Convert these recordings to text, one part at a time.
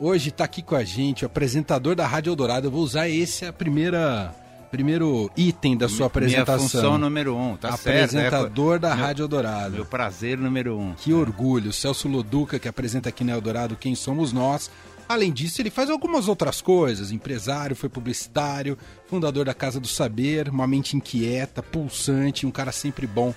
Hoje está aqui com a gente o apresentador da Rádio Eldorado. Eu vou usar esse a primeira primeiro item da sua apresentação. Minha função número um, tá Apresentador certo. da meu, Rádio Eldorado. Meu prazer número um. Que orgulho. Celso Loduca, que apresenta aqui na Eldorado Quem Somos Nós. Além disso, ele faz algumas outras coisas. Empresário, foi publicitário, fundador da Casa do Saber, uma mente inquieta, pulsante, um cara sempre bom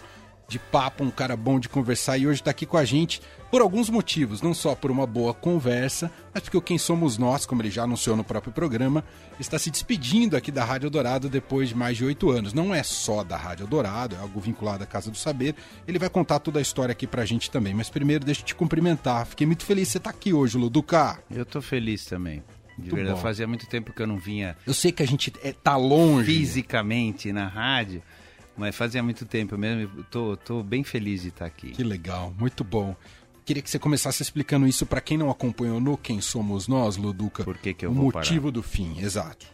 de papo, um cara bom de conversar e hoje está aqui com a gente por alguns motivos, não só por uma boa conversa, mas porque o Quem Somos Nós, como ele já anunciou no próprio programa, está se despedindo aqui da Rádio Dourado depois de mais de oito anos. Não é só da Rádio Dourado, é algo vinculado à Casa do Saber. Ele vai contar toda a história aqui pra gente também. Mas primeiro, deixa eu te cumprimentar. Fiquei muito feliz de você estar tá aqui hoje, Luduca. Eu tô feliz também. De muito verdade, bom. fazia muito tempo que eu não vinha. Eu sei que a gente é, tá longe. Fisicamente na rádio. Mas fazia muito tempo mesmo, tô, tô bem feliz de estar aqui. Que legal, muito bom. Queria que você começasse explicando isso para quem não acompanhou no Quem Somos Nós, Luduca. Por que, que eu o vou motivo parar? do fim, exato.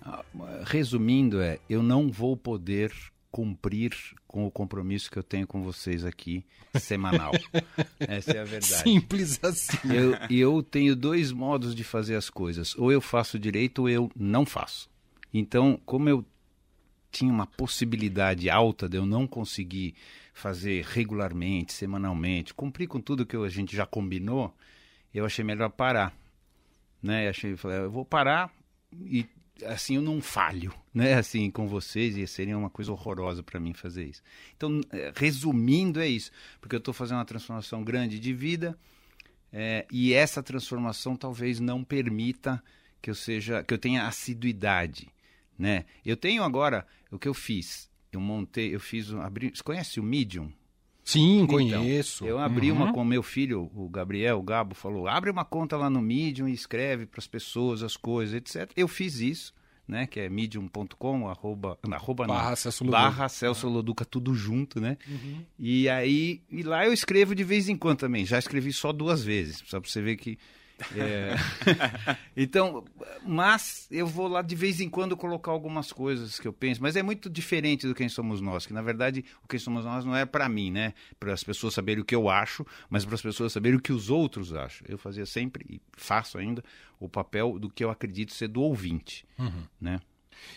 Ah, resumindo, é, eu não vou poder cumprir com o compromisso que eu tenho com vocês aqui semanal. Essa é a verdade. Simples assim. Eu, eu tenho dois modos de fazer as coisas. Ou eu faço direito ou eu não faço. Então, como eu tinha uma possibilidade alta de eu não conseguir fazer regularmente, semanalmente, cumprir com tudo que a gente já combinou, eu achei melhor parar. Né? Eu achei, falei, eu vou parar e assim eu não falho, né? Assim com vocês e seria uma coisa horrorosa para mim fazer isso. Então, é, resumindo é isso, porque eu estou fazendo uma transformação grande de vida é, e essa transformação talvez não permita que eu seja, que eu tenha assiduidade né? Eu tenho agora o que eu fiz. Eu montei, eu fiz, abri, você conhece o Medium? Sim, então, conheço. Eu abri uhum. uma com meu filho, o Gabriel, o Gabo falou: "Abre uma conta lá no Medium e escreve para as pessoas as coisas, etc". Eu fiz isso, né, que é medium.com arroba, arroba barra não, Celso Loduca. barra Celso Loduca tudo junto, né? Uhum. E aí, e lá eu escrevo de vez em quando também. Já escrevi só duas vezes, só para você ver que é... então, mas eu vou lá de vez em quando colocar algumas coisas que eu penso, mas é muito diferente do Quem Somos Nós, que na verdade o Quem Somos Nós não é para mim, né? Para as pessoas saberem o que eu acho, mas para as pessoas saberem o que os outros acham. Eu fazia sempre, e faço ainda, o papel do que eu acredito ser do ouvinte, uhum. né?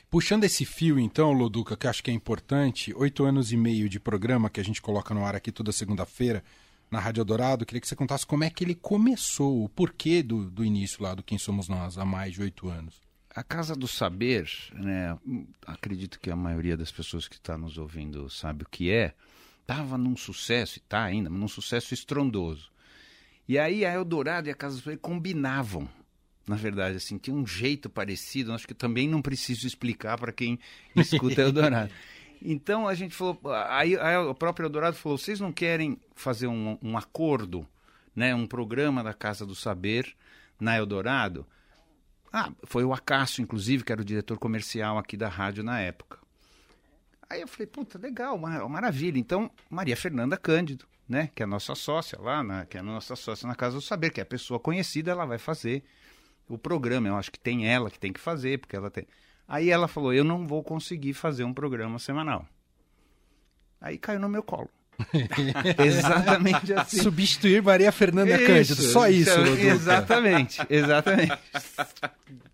Puxando esse fio, então, Loduca, que acho que é importante, oito anos e meio de programa que a gente coloca no ar aqui toda segunda-feira, na Rádio Dourado. Queria que você contasse como é que ele começou, o porquê do, do início lá do Quem Somos Nós, há mais de oito anos. A Casa do Saber, né, acredito que a maioria das pessoas que está nos ouvindo sabe o que é, estava num sucesso, e está ainda, num sucesso estrondoso. E aí a Eldorado e a Casa do Saber combinavam. Na verdade, assim, tinha um jeito parecido, acho que também não preciso explicar para quem escuta Eldorado. Então a gente falou, aí, aí o próprio Eldorado falou, vocês não querem fazer um, um acordo, né, um programa da Casa do Saber na Eldorado? Ah, foi o Acácio, inclusive, que era o diretor comercial aqui da rádio na época. Aí eu falei, puta, legal, maravilha. Então, Maria Fernanda Cândido, né, que é a nossa sócia lá, na, que é a nossa sócia na Casa do Saber, que é a pessoa conhecida, ela vai fazer o programa. Eu acho que tem ela que tem que fazer, porque ela tem. Aí ela falou: Eu não vou conseguir fazer um programa semanal. Aí caiu no meu colo. exatamente assim. Substituir Maria Fernanda isso, Cândido, só isso. Então, exatamente, exatamente.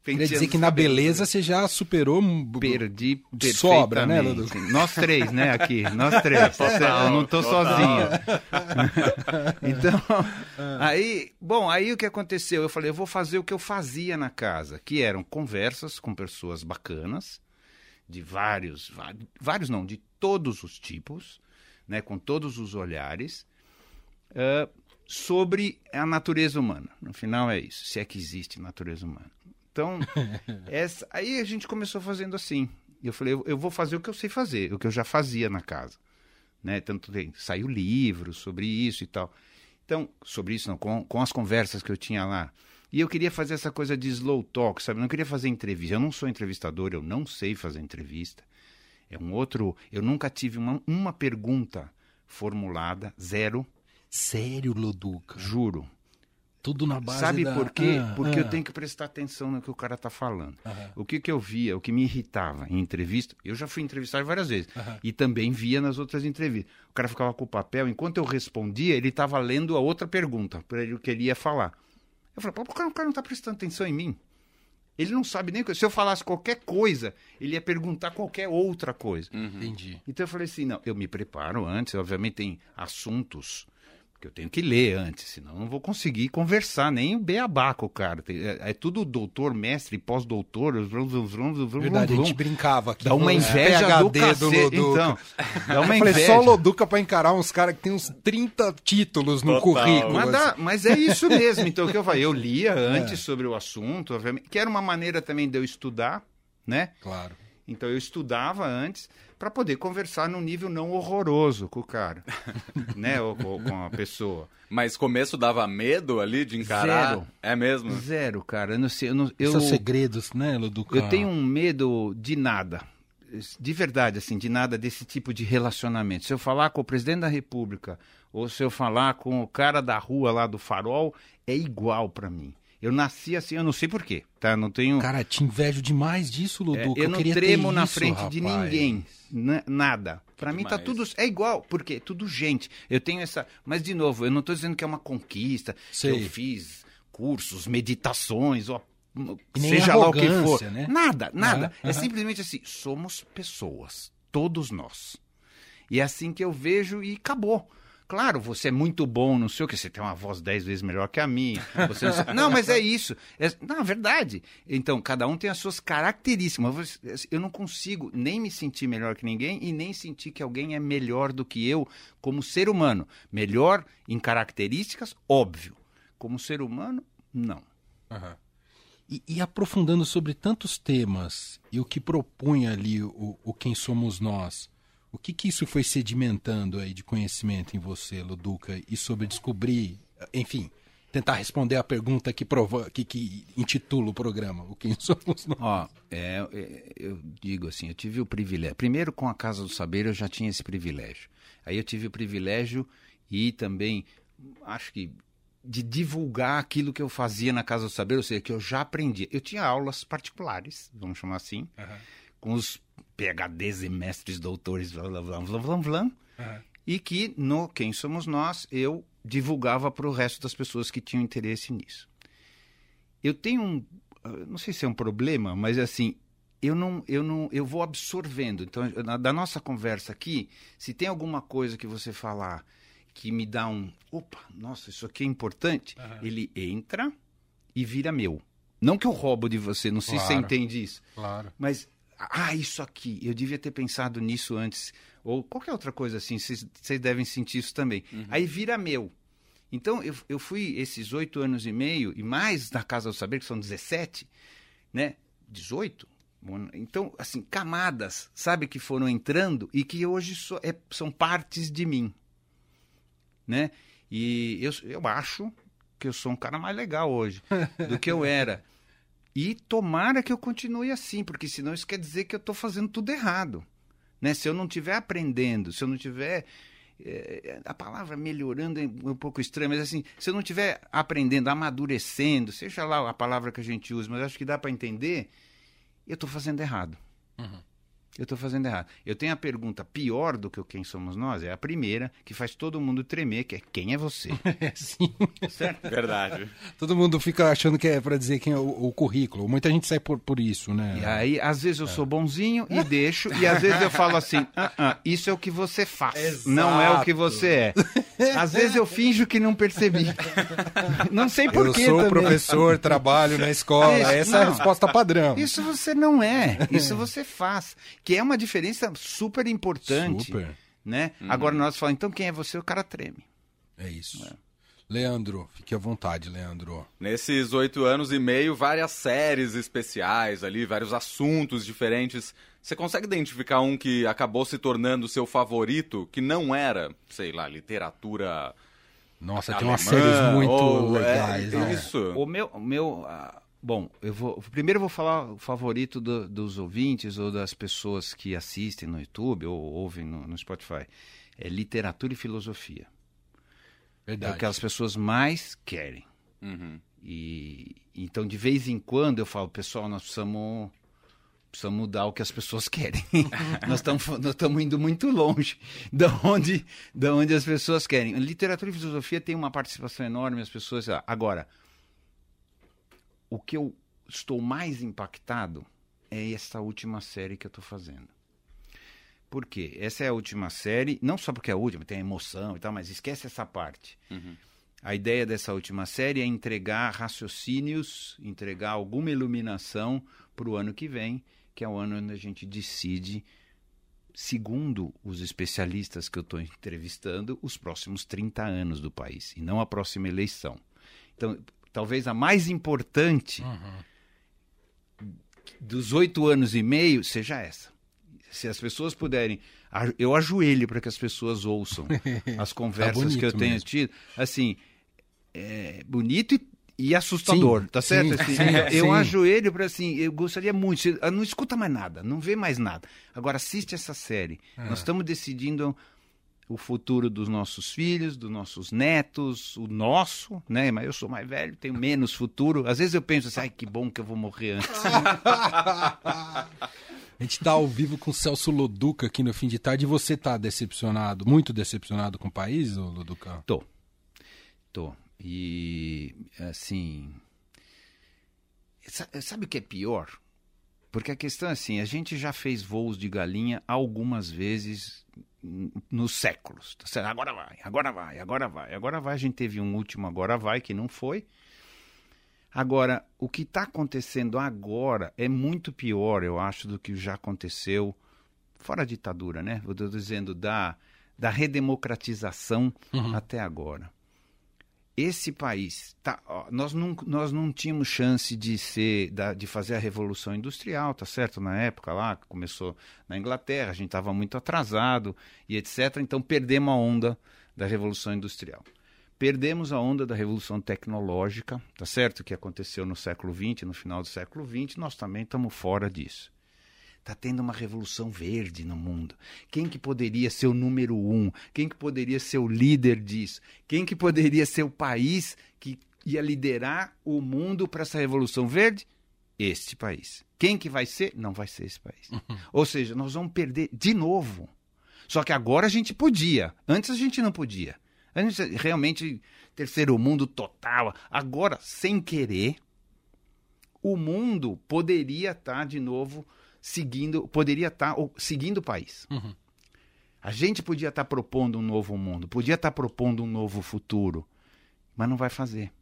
Queria dizer que na beleza você já superou. Perdi sobra, né, Ludu? Nós três, né, aqui. Nós três. eu não estou sozinho. então, aí, bom, aí o que aconteceu? Eu falei, eu vou fazer o que eu fazia na casa, que eram conversas com pessoas bacanas, de vários, vários não, de todos os tipos né, com todos os olhares, uh, sobre a natureza humana. No final é isso, se é que existe natureza humana. Então, essa, aí a gente começou fazendo assim. Eu falei, eu, eu, vou fazer o que eu sei fazer, o que eu já fazia na casa. Né? Tanto tem, saiu livro sobre isso e tal. Então, sobre isso não, com, com as conversas que eu tinha lá. E eu queria fazer essa coisa de slow talk, sabe? Eu não queria fazer entrevista. Eu não sou entrevistador, eu não sei fazer entrevista. É um outro. Eu nunca tive uma, uma pergunta formulada, zero. Sério, Loduca? Juro. Tudo na base Sabe da... por quê? Ah, Porque ah. eu tenho que prestar atenção no que o cara está falando. O que, que eu via, o que me irritava em entrevista, eu já fui entrevistado várias vezes. E também via nas outras entrevistas. O cara ficava com o papel, enquanto eu respondia, ele estava lendo a outra pergunta, para ele o que ele ia falar. Eu falei, pô, o cara, o cara não tá prestando atenção em mim. Ele não sabe nem. Se eu falasse qualquer coisa, ele ia perguntar qualquer outra coisa. Entendi. Então eu falei assim: não, eu me preparo antes, obviamente tem assuntos que eu tenho que ler antes, senão eu não vou conseguir conversar, nem o beabá com o cara. É, é tudo doutor, mestre, pós-doutor, vrum, vrum, Verdade, a gente brincava aqui. Dá uma inveja do PhD cacete. Então, dá Eu uma falei, inveja. só o Loduca pra encarar uns caras que tem uns 30 títulos no Total. currículo. Mas, assim. dá- mas é isso mesmo. Então, o que eu falei? Eu lia antes sobre o assunto, obviamente, que era uma maneira também de eu estudar, né? Claro. Então, eu estudava antes para poder conversar num nível não horroroso com o cara, né? Ou, ou com a pessoa. Mas começo dava medo ali de encarar? Zero. É mesmo? Zero, cara. Eu não sei. Eu, não, eu, Esses segredos, né, Loduca? eu tenho um medo de nada. De verdade, assim, de nada desse tipo de relacionamento. Se eu falar com o presidente da República ou se eu falar com o cara da rua lá do farol, é igual pra mim. Eu nasci assim, eu não sei porquê, tá? Não tenho. Cara, te invejo demais disso, É, Loduca. eu não queria ter tremo na isso, frente de rapaz. ninguém. N- nada. Pra mim tá tudo. É igual, porque é tudo gente. Eu tenho essa. Mas, de novo, eu não tô dizendo que é uma conquista, Sei. que eu fiz cursos, meditações, E nem seja lá o que for. né? Nada, nada. É simplesmente assim: somos pessoas. Todos nós. E é assim que eu vejo e acabou. Claro, você é muito bom, não sei o que, você tem uma voz dez vezes melhor que a minha. Você não, não, mas é isso. É, não, é verdade. Então, cada um tem as suas características. Mas você- Eu não consigo nem me sentir melhor que ninguém e nem sentir que alguém é melhor do que eu como ser humano. Melhor em características, óbvio. Como ser humano, não. Aham. E, e aprofundando sobre tantos temas e o que propõe ali o, o Quem Somos Nós, o que, que isso foi sedimentando aí de conhecimento em você, Luduca, e sobre descobrir, enfim, tentar responder a pergunta que, prova, que, que intitula o programa, o Quem Somos Nós. Ó, é, é, eu digo assim, eu tive o privilégio. Primeiro, com a Casa do Saber, eu já tinha esse privilégio. Aí eu tive o privilégio e também, acho que, de divulgar aquilo que eu fazia na Casa do Saber, ou seja, que eu já aprendi. Eu tinha aulas particulares, vamos chamar assim, com os PHDs e mestres doutores, blá, blá, blá, blá, blá, blá, e que no Quem Somos Nós eu divulgava para o resto das pessoas que tinham interesse nisso. Eu tenho um, ah, não sei se é um problema, mas assim, eu não, eu não, eu vou absorvendo. Então, na- da nossa conversa aqui, se tem alguma coisa que você falar que me dá um, opa, nossa, isso aqui é importante, ele entra e vira meu. Não que eu roubo de você, não sei se você Claro. entende isso. Claro. Mas, ah, isso aqui, eu devia ter pensado nisso antes. Ou qualquer outra coisa assim, vocês devem sentir isso também. Aí vira meu. Então, eu, eu fui esses oito anos e meio, e mais da Casa do Saber, que são 17, né? 18? Bom, Então, assim, camadas, sabe, que foram entrando e que hoje so- é- são partes de mim. Né? E eu, eu acho que eu sou um cara mais legal hoje do que eu era. E tomara que eu continue assim, porque senão isso quer dizer que eu estou fazendo tudo errado. Né? Se eu não estiver aprendendo, se eu não estiver. eh, a palavra melhorando é um pouco estranha, mas assim, se eu não estiver aprendendo, amadurecendo, seja lá a palavra que a gente usa, mas acho que dá para entender, eu estou fazendo errado. Eu estou fazendo errado. Eu tenho a pergunta pior do que o quem somos nós, é a primeira, que faz todo mundo tremer, que é quem é você? É sim. certo? Verdade. Todo mundo fica achando que é para dizer quem é o, o currículo. Muita gente sai por, por isso, né? E aí, às vezes eu sou bonzinho e deixo, e às vezes eu falo assim: "Ah, ah, isso é o que você faz, Exato. não é o que você é. Às vezes eu finjo que não percebi. Não sei Eu porquê. sou também. professor, trabalho na escola. Isso, Essa é a não. resposta padrão. Isso você não é, isso você faz. Que é uma diferença super importante. Super. Né? Agora nós falamos, então quem é você? O cara treme. É isso. Leandro, fique à vontade, Leandro. Nesses oito anos e meio, várias séries especiais ali, vários assuntos diferentes. Você consegue identificar um que acabou se tornando seu favorito, que não era, sei lá, literatura. Nossa, tem alemã, umas séries muito ou- é, legais, né? Isso. O meu, o meu bom, eu vou primeiro eu vou falar o favorito do- dos ouvintes ou das pessoas que assistem no YouTube ou ouvem no, no Spotify. É literatura e filosofia. É Verdade. o que as pessoas mais querem. Uhum. E então de vez em quando eu falo, pessoal, nós precisamos precisamos mudar o que as pessoas querem. nós estamos nós estamos indo muito longe da onde da onde as pessoas querem. Literatura e filosofia tem uma participação enorme as pessoas. Agora, o que eu estou mais impactado é essa última série que eu estou fazendo. Por quê? Essa é a última série, não só porque é a última, tem a emoção e tal, mas esquece essa parte. Uhum. A ideia dessa última série é entregar raciocínios, entregar alguma iluminação para o ano que vem, que é o ano onde a gente decide, segundo os especialistas que eu estou entrevistando, os próximos 30 anos do país, e não a próxima eleição. Então, talvez a mais importante dos oito anos e meio seja essa. Se as pessoas puderem. Eu ajoelho para que as pessoas ouçam as conversas bonito que eu tenho mesmo. tido. Assim, é bonito e, e assustador, Sim, tá certo? sim, Assim, sim, eu ajoelho para assim, eu gostaria muito. ah, Não escuta mais nada, não vê mais nada. Agora assiste essa série. É. Nós estamos decidindo o futuro dos nossos filhos, dos nossos netos, o nosso, né? Mas eu sou mais velho, tenho menos futuro. Às vezes eu penso assim, ai, que bom que eu vou morrer antes. A gente tá ao vivo com o Celso Loduca aqui no fim de tarde e você tá decepcionado, muito decepcionado com o país, Loduca? Tô. Tô. E, assim. sa- Sabe o que é pior? Porque a questão é assim: a gente já fez voos de galinha algumas vezes nos séculos. Tá? Agora vai, agora vai, agora vai, agora vai. A gente teve um último agora vai que não foi. Agora, o que está acontecendo agora é muito pior, eu acho, do que já aconteceu fora a ditadura, né? Eu estou dizendo da, da redemocratização até agora. Esse país, tá, ó, nós, não, nós não tínhamos chance de ser, da- de fazer a revolução industrial, tá certo? Na época lá, começou na Inglaterra, a gente estava muito atrasado e etc. Então perdemos a onda da revolução industrial. Perdemos a onda da revolução tecnológica, tá certo? Que aconteceu no século XX, no final do século XX, nós também estamos fora disso. Está tendo uma revolução verde no mundo. Quem que poderia ser o número um? Quem que poderia ser o líder disso? Quem que poderia ser o país que ia liderar o mundo para essa revolução verde? Este país. Quem que vai ser? Não vai ser esse país. Ou seja, nós vamos perder de novo. Só que agora a gente podia. Antes a gente não podia. Antes realmente terceiro mundo total. Agora, sem querer, o mundo poderia estar de novo seguindo, poderia estar o- seguindo o país. A gente podia estar propondo um novo mundo, podia estar propondo um novo futuro, mas não vai fazer.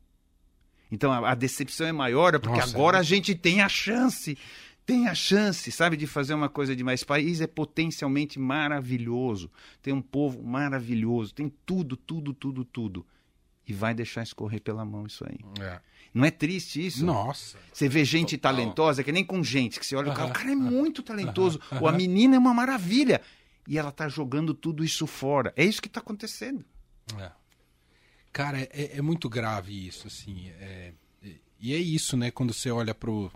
Então a, a decepção é maior porque Nossa, agora é. a gente tem a chance, tem a chance, sabe, de fazer uma coisa demais. Esse país é potencialmente maravilhoso, tem um povo maravilhoso, tem tudo, tudo, tudo, tudo. E vai deixar escorrer pela mão isso aí. É. Não é triste isso? Nossa. Você vê gente Total. talentosa, que nem com gente, que você olha, o cara, o cara é muito talentoso, ou a menina é uma maravilha. E ela tá jogando tudo isso fora. É isso que tá acontecendo. É. Cara, é- é, muito grave isso, assim. é- é- e é isso, né? Quando você olha pro.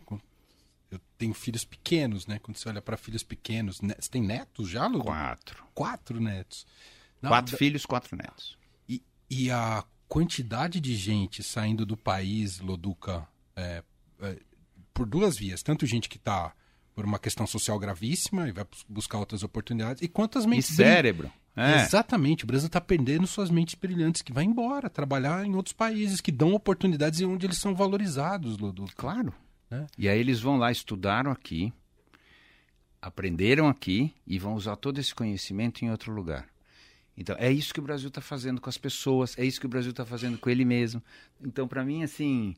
Eu tenho filhos pequenos, né? Quando você olha para filhos pequenos. né? Você tem netos já, Ludo? Quatro. Quatro netos. Não, Quatro da- filhos, quatro netos. E, e a quantidade de gente saindo do país, Loduca, é, é, por duas vias. Tanto gente que está por uma questão social gravíssima e vai bus- buscar outras oportunidades, e quantas E mentes brilhantes. cérebro. É. Exatamente, o Brasil está perdendo suas mentes brilhantes que vai embora, trabalhar em outros países que dão oportunidades e onde eles são valorizados, Loduca. Claro. É. E aí eles vão lá, estudaram aqui, aprenderam aqui e vão usar todo esse conhecimento em outro lugar. Então, é isso que o Brasil está fazendo com as pessoas, é isso que o Brasil está fazendo com ele mesmo. Então, para mim, assim,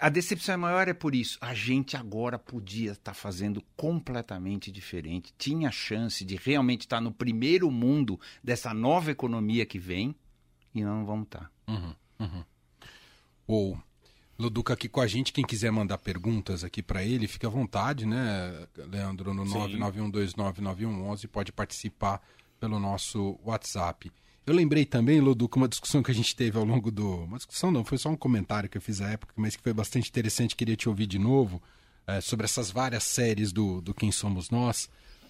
a decepção maior é por isso. A gente agora podia estar fazendo completamente diferente, tinha chance de realmente estar no primeiro mundo dessa nova economia que vem e não vamos estar. Ou Loduca aqui com a gente, quem quiser mandar perguntas aqui para ele, fica à vontade, né, Leandro, no Sim. 991299111 pode participar pelo nosso WhatsApp. Eu lembrei também, Loduca, uma discussão que a gente teve ao longo do. Uma discussão não, foi só um comentário que eu fiz à época, mas que foi bastante interessante, queria te ouvir de novo, eh, sobre essas várias séries do, do Quem Somos Nós,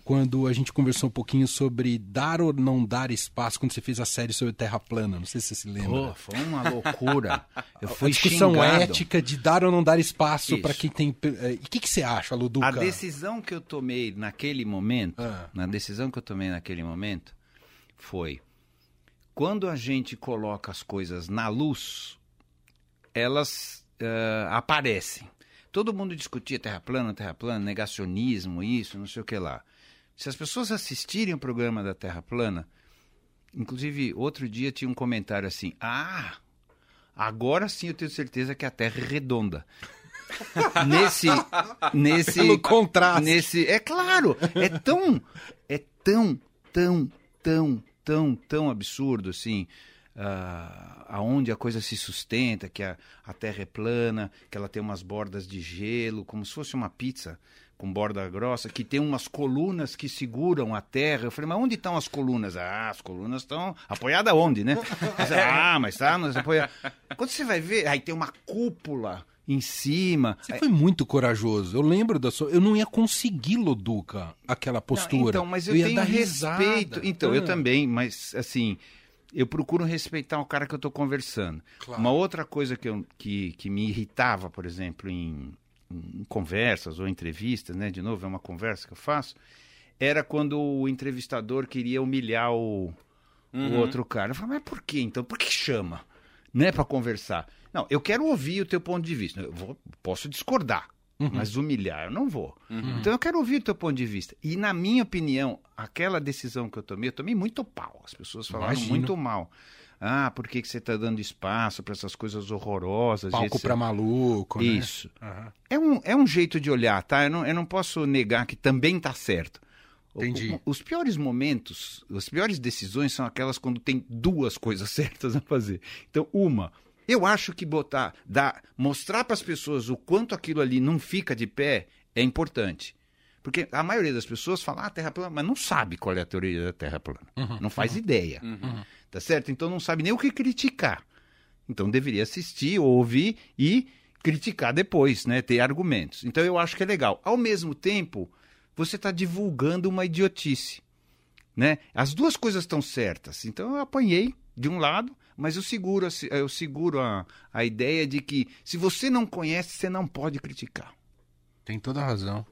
quando a gente conversou um pouquinho sobre dar ou não dar espaço, quando você fez a série sobre Terra Plana, não sei se você se lembra. Pô, foi uma loucura. Eu a fui discussão xingado. ética de dar ou não dar espaço para quem tem. eh, E o que, que você acha, Luduca? A decisão que eu tomei naquele momento, Ah. na decisão que eu tomei naquele momento, foi quando a gente coloca as coisas na luz, elas eh, aparecem. todo mundo discutia terra plana, terra plana, negacionismo, isso, não sei o que lá. Se as pessoas assistirem o programa da Terra Plana, inclusive outro dia tinha um comentário assim: "Ah, agora sim eu tenho certeza que a Terra é redonda". nesse nesse Pelo contraste. nesse é claro é tão é tão tão tão tão tão absurdo assim ah, aonde a coisa se sustenta que a, a terra é plana que ela tem umas bordas de gelo como se fosse uma pizza com borda grossa que tem umas colunas que seguram a terra eu falei mas onde estão as colunas ah as colunas estão apoiadas onde né ah mas tá mas apoia quando você vai ver aí tem uma cúpula em cima Você foi muito corajoso. Eu lembro da sua. Eu não ia conseguir, Loduca, aquela postura. Não, então, mas eu, ia tenho dar respeito. risada. Então, eu Ah. também, mas assim, eu procuro respeitar o cara que eu estou conversando. Claro. Uma outra coisa que, eu, que, que me irritava, por exemplo, em, em conversas ou entrevistas, né? De novo, é uma conversa que eu faço, era quando o entrevistador queria humilhar o, o outro cara. Eu falei, mas por que então? Por que chama? Né, para conversar. Não, eu quero ouvir o teu ponto de vista. Eu vou- posso discordar, mas humilhar eu não vou. Então eu quero ouvir o teu ponto de vista. E na minha opinião, aquela decisão que eu tomei, eu tomei muito pau. As pessoas falaram Imagino. muito mal. Ah, por que, que você está dando espaço para essas coisas horrorosas? Palco pra maluco, né? Isso. Aham. É um, é um jeito de olhar, tá? Eu não, eu não posso negar que também tá certo. Entendi. os piores momentos, as piores decisões são aquelas quando tem duas coisas certas a fazer. Então, uma, eu acho que botar, dar, mostrar para as pessoas o quanto aquilo ali não fica de pé é importante. Porque a maioria das pessoas fala, ah, terra plana, mas não sabe qual é a teoria da terra plana. não faz ideia. Tá certo? Então não sabe nem o que criticar. Então deveria assistir, ouvir e criticar depois, né? Ter argumentos. Então eu acho que é legal. Ao mesmo tempo, você está divulgando uma idiotice, né? As duas coisas estão certas. Então eu apanhei de um lado, mas eu seguro, a- eu seguro a, a ideia de que se você não conhece, você não pode criticar. Tem toda a razão.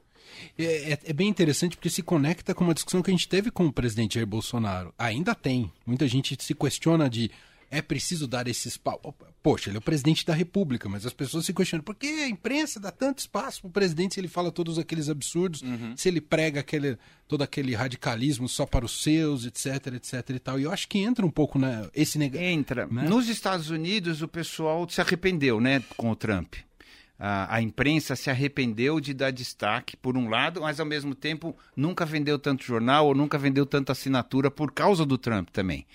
É, é- é bem interessante porque se conecta com uma discussão que a gente teve com o presidente Jair Bolsonaro. Ainda tem. Muita gente se questiona de é preciso dar esse espaço. Poxa, ele é o presidente da República, mas as pessoas se questionam por que a imprensa dá tanto espaço para o presidente se ele fala todos aqueles absurdos, se ele prega aquele, todo aquele radicalismo só para os seus, etc, etc e tal. E eu acho que entra um pouco né, esse negócio. Entra. Né? Nos Estados Unidos, o pessoal se arrependeu, né, com o Trump. A, a imprensa se arrependeu de dar destaque, por um lado, mas ao mesmo tempo nunca vendeu tanto jornal ou nunca vendeu tanta assinatura por causa do Trump também.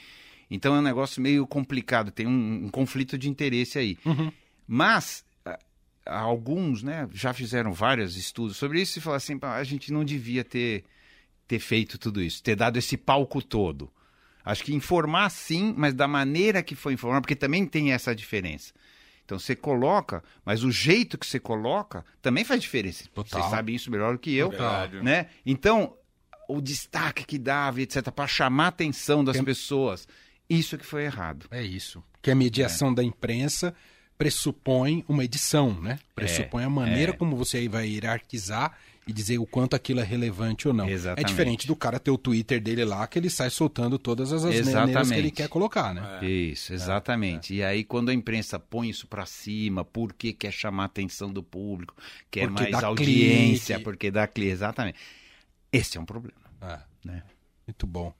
Então é um negócio meio complicado, tem um, um conflito de interesse aí. Mas a- alguns né, já fizeram vários estudos sobre isso e falaram assim: "Pá, a gente não devia ter, ter feito tudo isso, ter dado esse palco todo. Acho que informar sim, mas da maneira que foi informar, porque também tem essa diferença. Então você coloca, mas o jeito que você coloca também faz diferença. Total. Você sabe isso melhor do que eu, né? Então o destaque que dava, etc, para chamar a atenção das Tem- pessoas, isso que foi errado. É isso. Que a mediação da imprensa pressupõe uma edição, né? Pressupõe a maneira é. como você vai hierarquizar e dizer o quanto aquilo é relevante ou não. É Exatamente. diferente do cara ter o Twitter dele lá, que ele sai soltando todas as asneiras que ele quer colocar, né? Isso, exatamente. E aí, quando a imprensa põe isso pra cima, porque quer chamar a atenção do público, quer Porque mais audiência, clique. porque dá clique, exatamente. Esse é um problema, É, né? muito bom.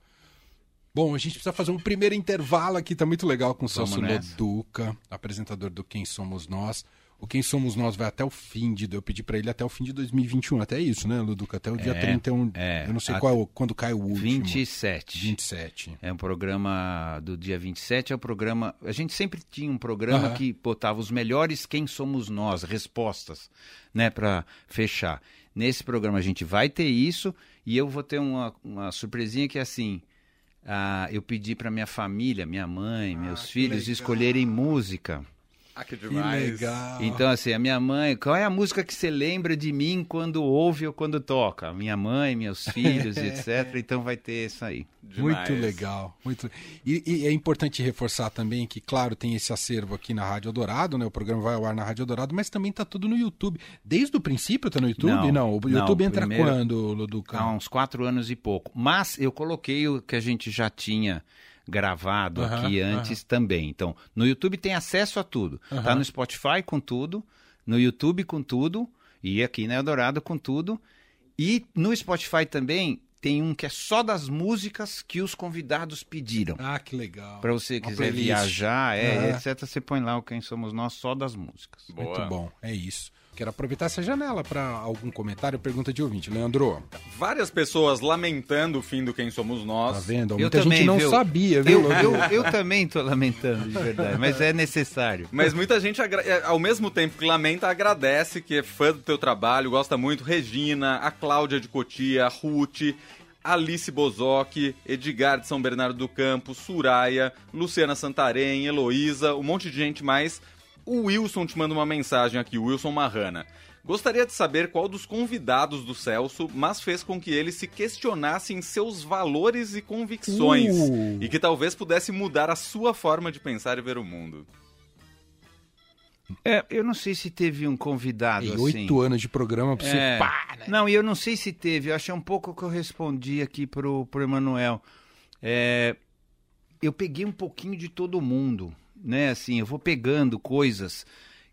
Bom, a gente precisa fazer um primeiro intervalo aqui, tá muito legal com o Celso. Loduca, apresentador do Quem Somos Nós. O Quem Somos Nós vai até o fim de. Eu pedi pra ele até o fim de 2021. Até isso, né, Luduca? Até o dia É, 31. é. eu não sei A- qual, quando cai o último. 27. 27. É um programa do dia 27, é o programa. A gente sempre tinha um programa Aham. que botava os melhores quem somos nós, respostas, né, para fechar. Nesse programa a gente vai ter isso e eu vou ter uma, uma surpresinha que é assim. ah, eu pedi para minha família, minha mãe, meus Ah, filhos escolherem música. Ah, que Que demais. legal. Então, assim, a minha mãe, qual é a música que você lembra de mim quando ouve ou quando toca? Minha mãe, meus filhos, etc. Então vai ter isso aí. Demais. Muito legal. Muito... E, e é importante reforçar também que, claro, tem esse acervo aqui na Rádio Dourado, né? O programa vai ao ar na Rádio Dourado, mas também tá tudo no YouTube. Desde o princípio tá no YouTube? Não, o não, YouTube entra primeiro- quando, Luduca? Há uns quatro anos e pouco. Mas eu coloquei o que a gente já tinha gravado Aham, aqui antes também. Então, no YouTube tem acesso a tudo. Tá Aham. no Spotify com tudo, no YouTube com tudo, E aqui na Eldorado com tudo. E no Spotify também tem um que é só das músicas que os convidados pediram. Ah, que legal. Para você Uma quiser playlist. viajar, é, Aham. etc. Você põe lá o Quem Somos Nós só das músicas. Muito bom, é isso. Quero aproveitar essa janela para algum comentário, pergunta de ouvinte. Leandro, Várias pessoas lamentando o fim do Quem Somos Nós. tá vendo? Eu Muita gente também, não viu? sabia, viu? Eu, eu, eu também tô lamentando, de verdade, mas é necessário. Mas muita gente, é, ao mesmo tempo que lamenta, agradece, que é fã do teu trabalho, gosta muito. Regina, a Cláudia de Cotia, a Ruth, Alice Bozoc, Edgar de São Bernardo do Campo, Suraya, Luciana Santarém, Heloísa, um monte de gente mais. O Wilson te manda uma mensagem aqui, o Wilson Marrana. Gostaria de saber qual dos convidados do Celso mas fez com que ele se questionasse em seus valores e convicções Uh. e que talvez pudesse mudar a sua forma de pensar e ver o mundo. É, eu não sei se teve um convidado Em assim. oito anos de programa pra você. É. Pá, né? Não, e eu não sei se teve. Eu achei um pouco o que eu respondi aqui pro, pro Emanuel. É, eu peguei um pouquinho de todo mundo, né? Assim, eu vou pegando coisas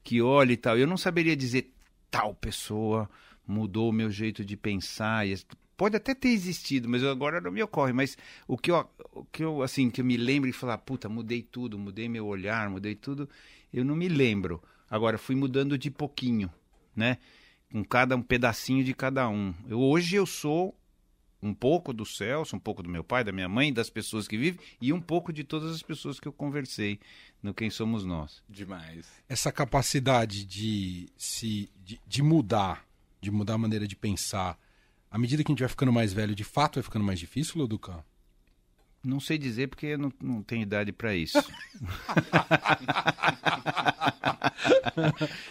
que olha e tal. Eu não saberia dizer tal pessoa mudou o meu jeito de pensar. Pode até ter existido, mas agora não me ocorre. Mas o que eu, o que eu assim, que eu me lembro e falar, puta, mudei tudo, mudei meu olhar, mudei tudo, eu não me lembro. Agora, fui mudando de pouquinho, né? com cada um pedacinho de cada um. Eu, hoje eu sou um pouco do Celso, um pouco do meu pai, da minha mãe, das pessoas que vivem e um pouco de todas as pessoas que eu conversei no Quem Somos Nós. Demais. Essa capacidade de se de, de mudar, de mudar a maneira de pensar, à medida que a gente vai ficando mais velho, de fato vai ficando mais difícil, Luduca? Não sei dizer porque eu não, não tenho idade para isso.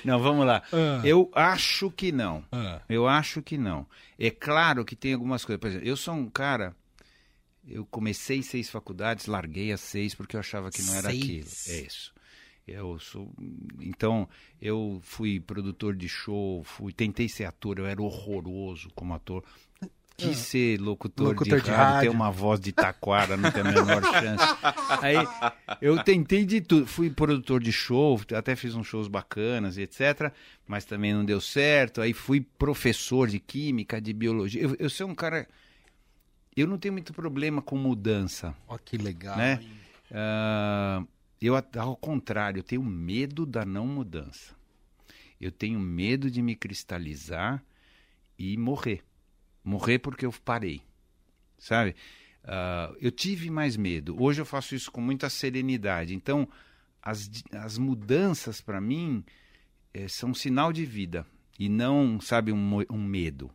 não, vamos lá. Ah. Eu acho que não. Ah, Eu acho que não. É claro que tem algumas coisas. Por exemplo, eu sou um cara. Eu comecei seis faculdades, larguei as seis porque eu achava que não era Seis? aquilo. É isso. Eu sou. Então, eu fui produtor de show, fui, tentei ser ator, eu era horroroso como ator. Quis ser locutor, Ah. Locutor de, de rádio, ter rádio. uma voz de taquara, não tem a menor chance. Aí eu tentei de tudo. Fui produtor de show, até fiz uns shows bacanas e etc. Mas também não deu certo. Aí fui professor de química, de biologia. Eu, eu sou um cara. Eu não tenho muito problema com mudança. ó que legal. Né? Ah, eu, ao contrário, eu tenho medo da não mudança. Eu tenho medo de me cristalizar e morrer. Morrer porque eu parei. Sabe? Ah, eu tive mais medo. Hoje eu faço isso com muita serenidade. Então, as, as mudanças, para mim, eh, são um sinal de vida e não, sabe, um, um medo.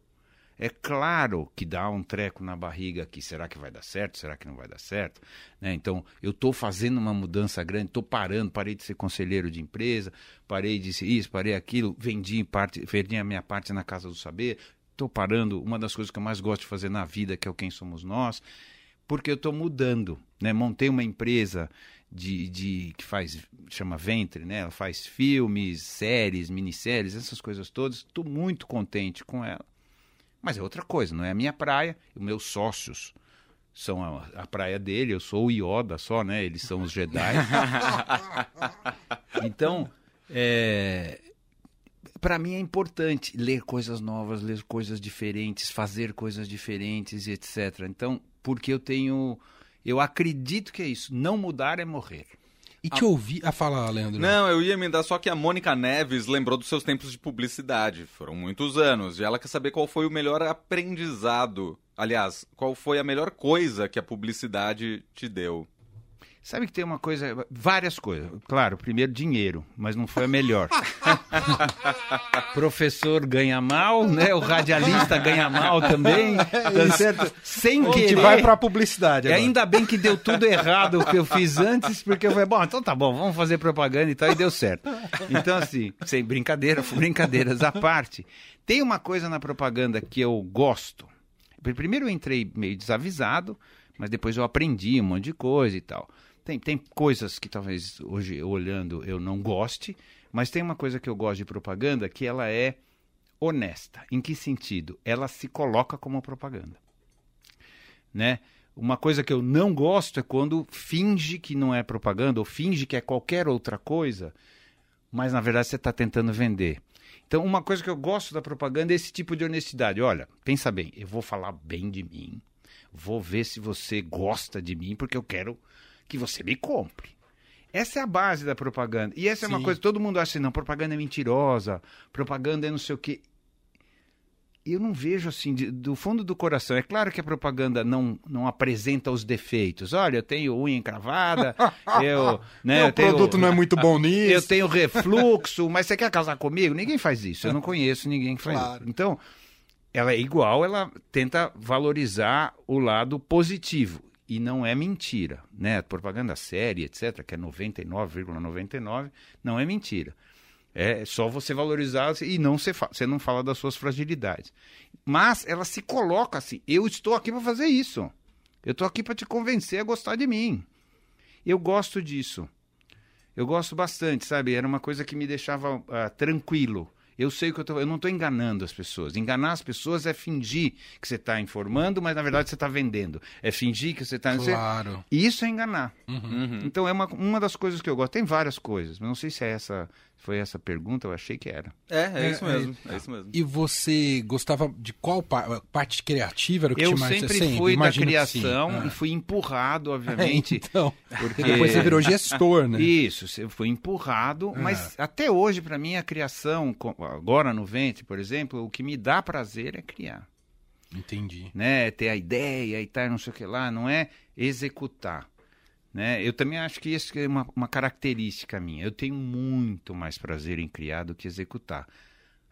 É claro que dá um treco na barriga aqui. Será que vai dar certo? Será que não vai dar certo? Né? Então, eu estou fazendo uma mudança grande, estou parando, parei de ser conselheiro de empresa, parei de ser isso, parei aquilo, vendi, parte, vendi a minha parte na Casa do Saber, estou parando uma das coisas que eu mais gosto de fazer na vida, que é o Quem Somos Nós, porque eu estou mudando. Né? Montei uma empresa de, de que faz, chama Ventre, né? ela faz filmes, séries, minisséries, essas coisas todas. Estou muito contente com ela. Mas é outra coisa, não é a minha praia. Os meus sócios são a, a praia dele, eu sou o Yoda só, né? Eles são os Jedi. então, é, para mim é importante ler coisas novas, ler coisas diferentes, fazer coisas diferentes e etc. Então, porque eu tenho. Eu acredito que é isso. Não mudar é morrer. E te ouvir. Ah, fala, Leandro. Não, eu ia emendar só que a Mônica Neves lembrou dos seus tempos de publicidade. Foram muitos anos. E ela quer saber qual foi o melhor aprendizado. Aliás, qual foi a melhor coisa que a publicidade te deu? Sabe que tem uma coisa, várias coisas. Claro, primeiro dinheiro, mas não foi a melhor. Professor ganha mal, né? O radialista ganha mal também, tá certo? Sem A gente querer. vai pra publicidade agora. ainda bem que deu tudo errado o que eu fiz antes, porque eu falei, bom, então tá bom, vamos fazer propaganda e tal, e deu certo. Então, assim, sem brincadeira, brincadeiras à parte. Tem uma coisa na propaganda que eu gosto. Primeiro eu entrei meio desavisado, mas depois eu aprendi um monte de coisa e tal. Tem, tem coisas que talvez hoje, olhando, eu não goste, mas tem uma coisa que eu gosto de propaganda que ela é honesta. Em que sentido? Ela se coloca como propaganda. Né? Uma coisa que eu não gosto é quando finge que não é propaganda ou finge que é qualquer outra coisa, mas na verdade você está tentando vender. Então, uma coisa que eu gosto da propaganda é esse tipo de honestidade. Olha, pensa bem, eu vou falar bem de mim, vou ver se você gosta de mim, porque eu quero que você me compre. Essa é a base da propaganda. E essa é uma Sim. coisa que todo mundo acha assim, não, propaganda é mentirosa, propaganda é não sei o quê. Eu não vejo assim, de- do fundo do coração. É claro que a propaganda não, não apresenta os defeitos. Olha, eu tenho unha encravada, eu, né, o eu tenho, produto não é muito bom nisso. eu tenho refluxo, mas você quer casar comigo? Ninguém faz isso. Eu não conheço ninguém que faz Claro. isso. Então, ela é igual, ela tenta valorizar o lado positivo. E não é mentira, né? Propaganda séria, etc., que é 99,99, não é mentira. É só você valorizar e não você, você não fala das suas fragilidades. Mas ela se coloca assim: eu estou aqui para fazer isso. Eu estou aqui para te convencer a gostar de mim. Eu gosto disso. Eu gosto bastante, sabe? Era uma coisa que me deixava ah, tranquilo. Eu sei que eu, eu não estou enganando as pessoas. Enganar as pessoas é fingir que você está informando, mas na verdade você está vendendo. É fingir que você está. Claro. E isso é enganar. Uhum. Então é uma, uma das coisas que eu gosto. Tem várias coisas, mas não sei se é essa, foi essa pergunta, eu achei que era. É, é, É, isso mesmo. É, isso mesmo. E você gostava de qual pa- parte criativa? Era o que Eu te mais sempre fui da criação Ah. e fui empurrado, É, obviamente. então, porque depois você virou gestor, né? Isso, você foi empurrado, Ah. mas até hoje, para mim, a criação, agora no Vente, por exemplo, o que me dá prazer é criar. Entendi. Né? Ter a ideia e tal, não sei o que lá, não é executar. Né? Eu também acho que isso é uma, uma característica minha. Eu tenho muito mais prazer em criar do que executar.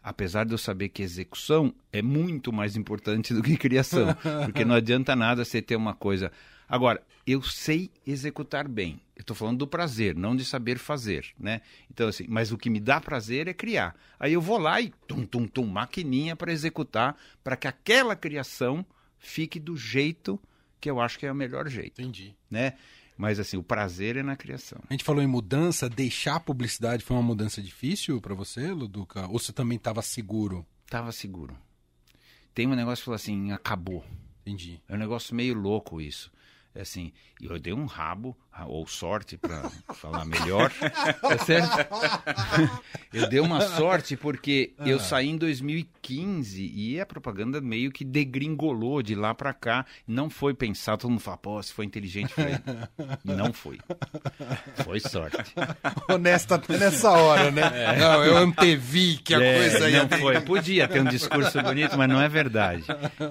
Apesar de eu saber que execução é muito mais importante do que criação. Porque não adianta nada você ter uma coisa. Agora, eu sei executar bem. Eu estou falando do prazer, não de saber fazer, né? Então, assim, mas o que me dá prazer é criar. Aí eu vou lá e tum, tum, tum, maquininha para executar, para que aquela criação fique do jeito que eu acho que é o melhor jeito, Entendi. né? Mas, assim, o prazer é na criação. A gente falou em mudança, deixar a publicidade foi uma mudança difícil pra você, Luduca? Ou você também estava seguro? Tava seguro. Tem um negócio que falou assim, acabou. Entendi. É um negócio meio louco isso. É assim, eu dei um rabo, ah, ou sorte para falar melhor, tá certo? eu dei uma sorte porque eu saí em 2015 e a propaganda meio que degringolou de lá para cá. Não foi pensado, todo mundo fala, pô, se foi inteligente, falei, não foi. Foi sorte. Honesta até nessa hora, né? Não, eu antevi que a É, coisa ia... não foi. Podia ter um discurso bonito, mas não é verdade.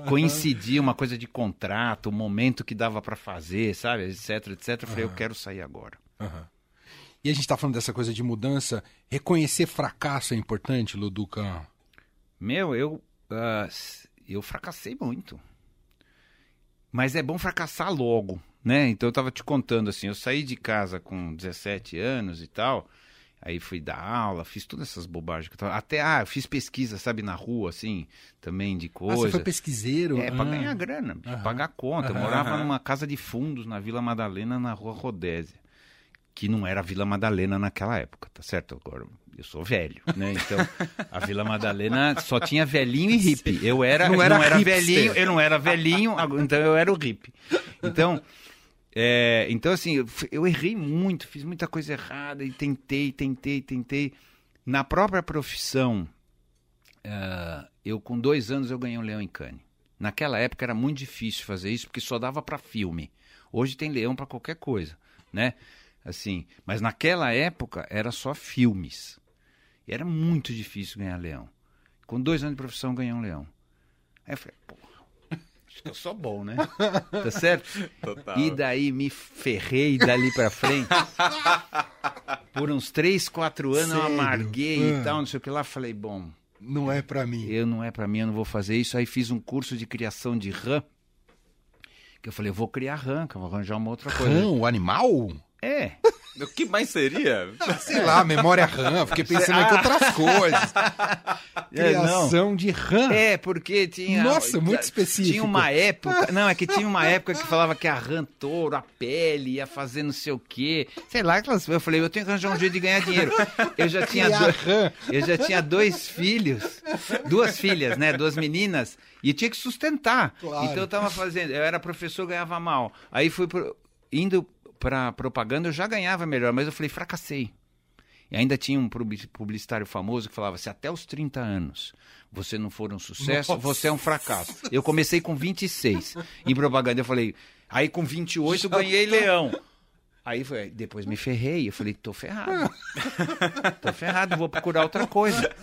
Coincidia uma coisa de contrato, o momento que dava para fazer, sabe, etc, etc. Eu falei, eu quero sair agora. Aham. E a gente tá falando dessa coisa de mudança. Reconhecer fracasso é importante, Luduca? Meu, eu s- eu fracassei muito. Mas é bom fracassar logo, né? Então eu tava te contando assim, eu saí de casa com 17 anos e tal. Aí fui dar aula, fiz todas essas bobagens que eu tava. Até, ah, eu fiz pesquisa, sabe, na rua, assim, também de Ah, coisa. você foi pesquiseiro? É, pra Ah. ganhar grana, pra Aham. pagar conta. Eu morava numa casa de fundos na Vila Madalena, na rua Rodésia. Que não era Vila Madalena naquela época, tá certo? Agora, eu sou velho, né? Então, a Vila Madalena só tinha velhinho e hippie. Eu era, Não não era era, hipster. velhinho, eu não era velhinho, então eu era o hippie. Então, é, então assim, eu, errei muito, fiz muita coisa errada e tentei, tentei, tentei. Na própria profissão, ah, eu com dois anos eu ganhei um leão em Cannes. Naquela época era muito difícil fazer isso porque só dava para filme. Hoje tem leão para qualquer coisa, né? Assim, mas naquela época era só filmes. E era muito difícil ganhar leão. Com dois anos de profissão ganhei um leão. Aí eu falei, porra, acho que eu sou bom, né? Tá certo? Total. E daí me ferrei dali pra frente. Por uns três, quatro anos eu Sério? amarguei Ah. e tal, não sei o que lá. Falei, bom, Não é pra mim. eu não é pra mim, eu não vou fazer isso. Aí fiz um curso de criação de rã. Que eu falei, eu vou criar rã, que eu vou arranjar uma outra coisa. Rã, o animal? É. O que mais seria? Sei lá, memória RAM. Fiquei pensando aqui outras coisas. É, não. Criação de RAM. É, porque tinha. Nossa, muito específico. Tinha uma época. Não, é que tinha uma época que falava que a rã touro, a pele, ia fazer não sei o quê. Sei lá, eu falei, eu tenho que arranjar um jeito de ganhar dinheiro. Eu já tinha, dois, eu já tinha dois filhos, duas filhas, né? Duas meninas, e tinha que sustentar. Claro. Então eu tava fazendo, eu era professor, ganhava mal. Aí fui pro, indo pra propaganda, eu já ganhava melhor, mas eu falei, fracassei. E ainda tinha um publicitário famoso que falava: se até os 30 anos você não for um sucesso, Nossa. você é um fracasso. Eu comecei com 26 em propaganda. Eu falei, aí com 28 eu ganhei tá. leão. Aí foi, depois me ferrei, eu falei, tô ferrado. tô ferrado, vou procurar outra coisa.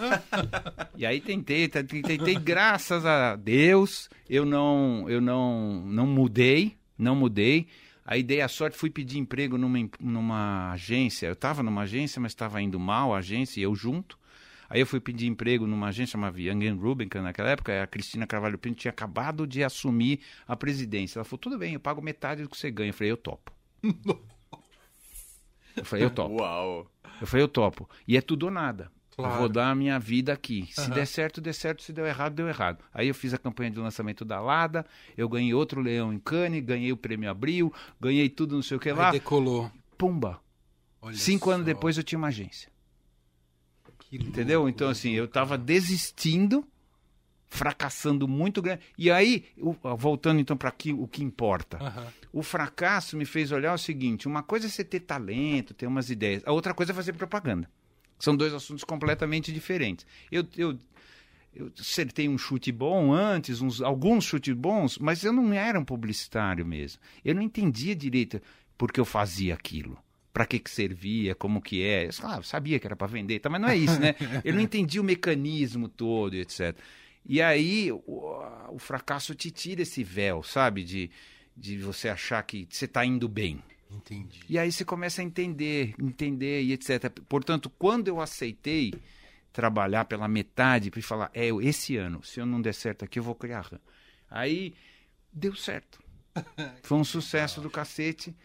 E aí tentei, tentei, tentei, graças a Deus, eu não, eu não, não mudei, não mudei. Aí dei a sorte, fui pedir emprego numa, numa agência. Eu estava numa agência, mas estava indo mal a agência e eu junto. Aí eu fui pedir emprego numa agência chamada Young Rubin, naquela época a Cristina Carvalho Pinto tinha acabado de assumir a presidência. Ela falou, tudo bem, eu pago metade do que você ganha. Eu falei, eu topo. eu falei, eu topo. Uau. Eu falei, eu topo. E é tudo ou nada. Claro. Eu vou dar a minha vida aqui. Se uhum. der certo, der certo. Se deu errado, deu errado. Aí eu fiz a campanha de lançamento da Lada, eu ganhei outro leão em Cannes, ganhei o prêmio Abril, ganhei tudo não sei o que lá. Aí decolou. Pumba. Olha Cinco só. anos depois eu tinha uma agência. Que Entendeu? Louco, então, assim, eu estava desistindo, fracassando muito grande. E aí, voltando então para o que importa. Uhum. O fracasso me fez olhar o seguinte: uma coisa é você ter talento, ter umas ideias, a outra coisa é fazer propaganda. São dois assuntos completamente diferentes. Eu, eu, eu acertei um chute bom antes, uns, alguns chutes bons, mas eu não era um publicitário mesmo. Eu não entendia direito porque eu fazia aquilo para que, que servia, como que é. Eu ah, sabia que era para vender, tá, mas não é isso, né? Eu não entendi o mecanismo todo, etc. E aí o, o fracasso te tira esse véu, sabe? De, de você achar que você está indo bem. Entendi. E aí você começa a entender, entender e etc. Portanto, quando eu aceitei trabalhar pela metade para falar, é, esse ano, se eu não der certo aqui, eu vou criar RAM. Aí deu certo. Foi um sucesso do cacete.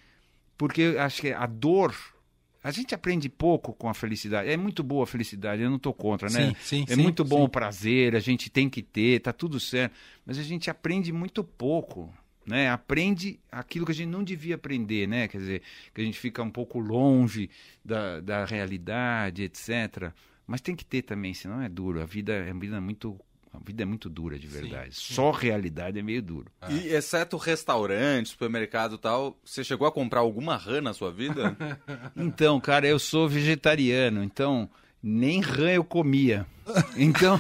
Porque acho que a dor. A gente aprende pouco com a felicidade. É muito boa a felicidade, eu não estou contra, né? Sim, sim, é sim, muito bom sim. o prazer, a gente tem que ter, tá tudo certo. Mas a gente aprende muito pouco, né? Aprende aquilo que a gente não devia aprender, né? Quer dizer, que a gente fica um pouco longe da, da realidade, etc. Mas tem que ter também, senão é duro. A vida, a vida é muito a vida é muito dura, de verdade. Sim, sim. Só realidade é meio duro. E exceto restaurante, supermercado e tal, você chegou a comprar alguma rã na sua vida? então, cara, eu sou vegetariano, então nem rã eu comia. Então,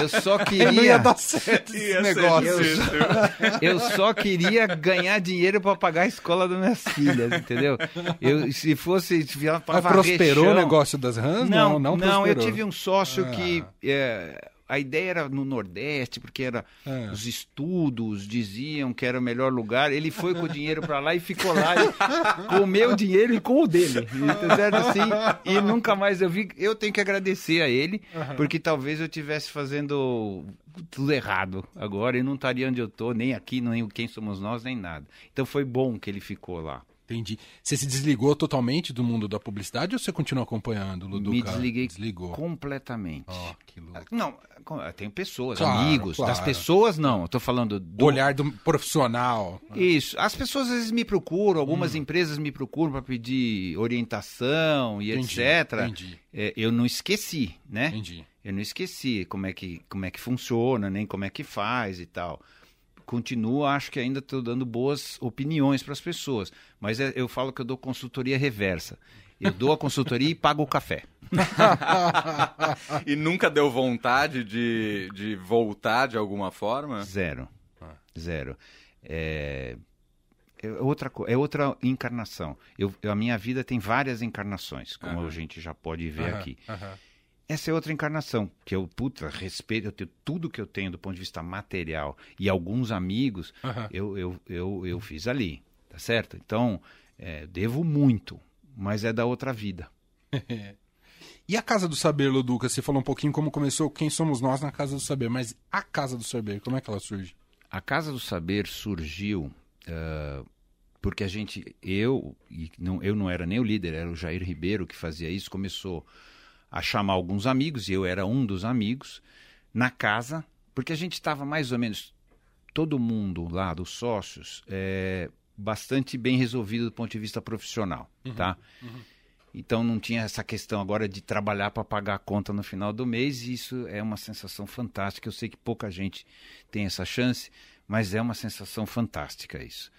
eu só queria. Não ia dar certo esse negócio. Eu só, eu só, queria ganhar dinheiro para pagar a escola das minhas filhas, entendeu? Eu, se fosse. Se Mas prosperou o negócio das rãs? Não, não, não, não eu tive um sócio ah. que. É, a ideia era no Nordeste, porque era é. os estudos diziam que era o melhor lugar. Ele foi com o dinheiro para lá e ficou lá e, com o meu dinheiro e com o dele. Certo? Assim, e nunca mais eu vi. Eu tenho que agradecer a ele, uhum. porque talvez eu estivesse fazendo tudo errado agora e não estaria onde eu estou, nem aqui, nem quem somos nós, nem nada. Então foi bom que ele ficou lá. Entendi. Você se desligou totalmente do mundo da publicidade ou você continua acompanhando, Luduca? Me desliguei Desligou. completamente. Oh, que louco. Não, tenho pessoas, claro, amigos. Claro. Das pessoas, não. Eu tô falando do... O olhar do profissional. Isso. As pessoas às vezes me procuram, algumas hum. empresas me procuram para pedir orientação e entendi, etc. Entendi. É, eu não esqueci, né? Entendi. Eu não esqueci como é que, como é que funciona, nem como é que faz e tal continuo, acho que ainda estou dando boas opiniões para as pessoas. Mas é, eu falo que eu dou consultoria reversa. Eu dou a consultoria e pago o café. e nunca deu vontade de, de voltar de alguma forma? Zero. Ah. Zero. É, é, outra, é outra encarnação. Eu, eu, a minha vida tem várias encarnações, como a gente já pode ver aqui. Uhum. Essa é outra encarnação, que eu, puta, respeito, eu tenho tudo que eu tenho do ponto de vista material e alguns amigos, uhum. eu, eu, eu, eu fiz ali, tá certo? Então, é, devo muito, mas é da outra vida. e a Casa do Saber, Luduca? Você falou um pouquinho como começou, quem somos nós na Casa do Saber, mas a Casa do Saber, como é que ela surge? A Casa do Saber surgiu uh, porque a gente, eu, e não, eu não era nem o líder, era o Jair Ribeiro que fazia isso, começou a chamar alguns amigos, e eu era um dos amigos, na casa, porque a gente estava mais ou menos, todo mundo lá, dos sócios, é, bastante bem resolvido do ponto de vista profissional, uhum, tá? Uhum. Então não tinha essa questão agora de trabalhar para pagar a conta no final do mês, e isso é uma sensação fantástica. Eu sei que pouca gente tem essa chance, mas é uma sensação fantástica isso,